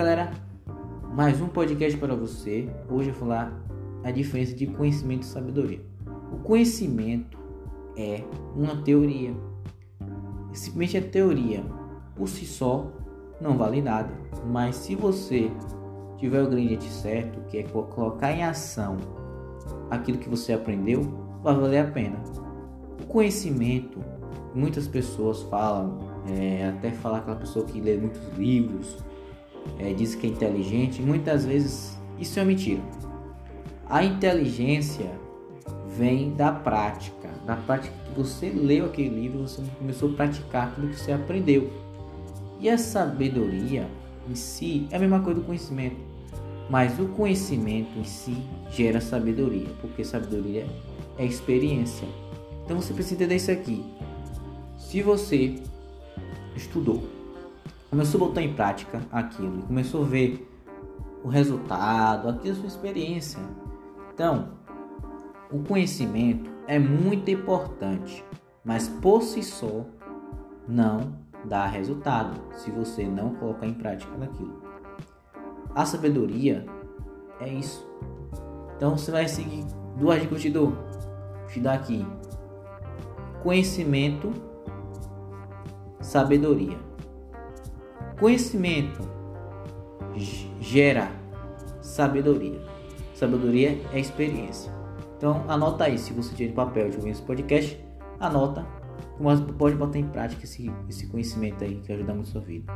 galera, mais um podcast para você. Hoje eu vou falar a diferença de conhecimento e sabedoria. O conhecimento é uma teoria. Simplesmente é teoria. Por si só não vale nada. Mas se você tiver o ingrediente certo, que é colocar em ação aquilo que você aprendeu, vai valer a pena. O conhecimento, muitas pessoas falam, é, até falar aquela pessoa que lê muitos livros, é, diz que é inteligente, muitas vezes isso é mentira. A inteligência vem da prática, da prática que você leu aquele livro, você começou a praticar aquilo que você aprendeu. E a sabedoria em si é a mesma coisa do conhecimento, mas o conhecimento em si gera sabedoria, porque sabedoria é experiência. Então você precisa entender isso aqui. Se você estudou, começou a botar em prática aquilo, começou a ver o resultado, aquilo é a sua experiência. Então, o conhecimento é muito importante, mas por si só não dá resultado se você não colocar em prática aquilo. A sabedoria é isso. Então você vai seguir duas dicas que eu te dou. Te dar aqui. Conhecimento, sabedoria. Conhecimento gera sabedoria. Sabedoria é experiência. Então anota aí, se você tiver papel de ouvir esse podcast, anota, mas pode botar em prática esse, esse conhecimento aí que ajuda muito a sua vida.